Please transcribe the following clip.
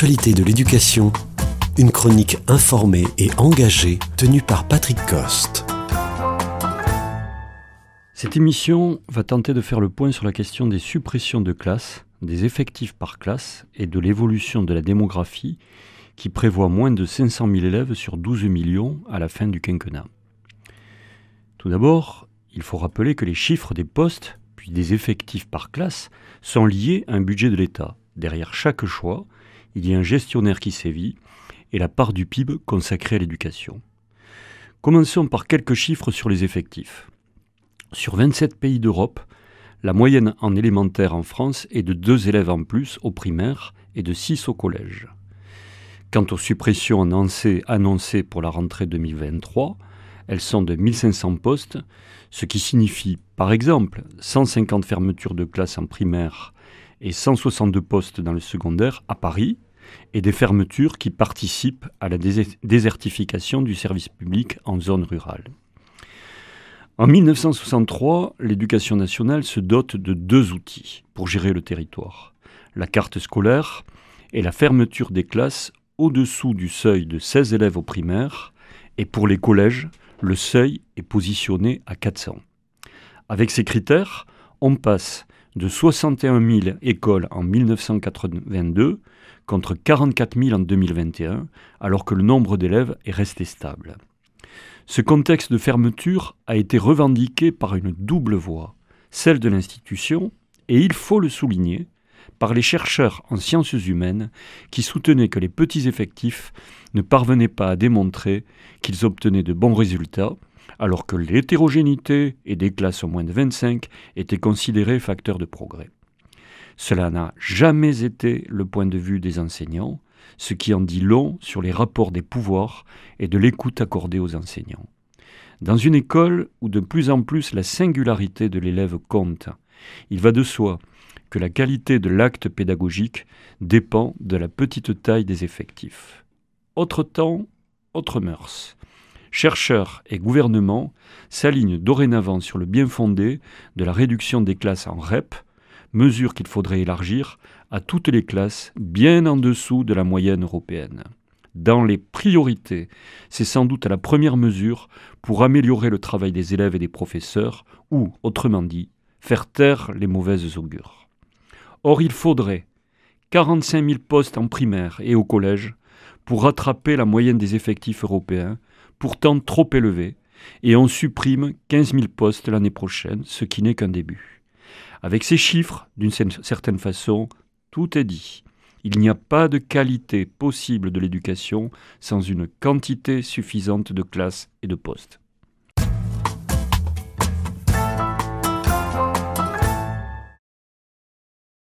De l'éducation, une chronique informée et engagée tenue par Patrick Coste. Cette émission va tenter de faire le point sur la question des suppressions de classes, des effectifs par classe et de l'évolution de la démographie qui prévoit moins de 500 000 élèves sur 12 millions à la fin du quinquennat. Tout d'abord, il faut rappeler que les chiffres des postes, puis des effectifs par classe, sont liés à un budget de l'État. Derrière chaque choix, il y a un gestionnaire qui sévit et la part du PIB consacrée à l'éducation. Commençons par quelques chiffres sur les effectifs. Sur 27 pays d'Europe, la moyenne en élémentaire en France est de 2 élèves en plus au primaire et de 6 au collège. Quant aux suppressions annoncées, pour la rentrée 2023, elles sont de 1500 postes, ce qui signifie par exemple 150 fermetures de classes en primaire et 162 postes dans le secondaire à Paris, et des fermetures qui participent à la désertification du service public en zone rurale. En 1963, l'éducation nationale se dote de deux outils pour gérer le territoire. La carte scolaire et la fermeture des classes au-dessous du seuil de 16 élèves au primaire, et pour les collèges, le seuil est positionné à 400. Avec ces critères, on passe de 61 000 écoles en 1982 contre 44 000 en 2021, alors que le nombre d'élèves est resté stable. Ce contexte de fermeture a été revendiqué par une double voix, celle de l'institution, et il faut le souligner, par les chercheurs en sciences humaines qui soutenaient que les petits effectifs ne parvenaient pas à démontrer qu'ils obtenaient de bons résultats, alors que l'hétérogénéité et des classes au moins de 25 étaient considérées facteurs de progrès. Cela n'a jamais été le point de vue des enseignants, ce qui en dit long sur les rapports des pouvoirs et de l'écoute accordée aux enseignants. Dans une école où de plus en plus la singularité de l'élève compte, il va de soi que la qualité de l'acte pédagogique dépend de la petite taille des effectifs. Autre temps, autre mœurs. Chercheurs et gouvernements s'alignent dorénavant sur le bien fondé de la réduction des classes en REP, mesure qu'il faudrait élargir à toutes les classes bien en dessous de la moyenne européenne. Dans les priorités, c'est sans doute la première mesure pour améliorer le travail des élèves et des professeurs, ou, autrement dit, faire taire les mauvaises augures. Or, il faudrait 45 000 postes en primaire et au collège pour rattraper la moyenne des effectifs européens, pourtant trop élevés, et on supprime 15 000 postes l'année prochaine, ce qui n'est qu'un début. Avec ces chiffres, d'une certaine façon, tout est dit. Il n'y a pas de qualité possible de l'éducation sans une quantité suffisante de classes et de postes.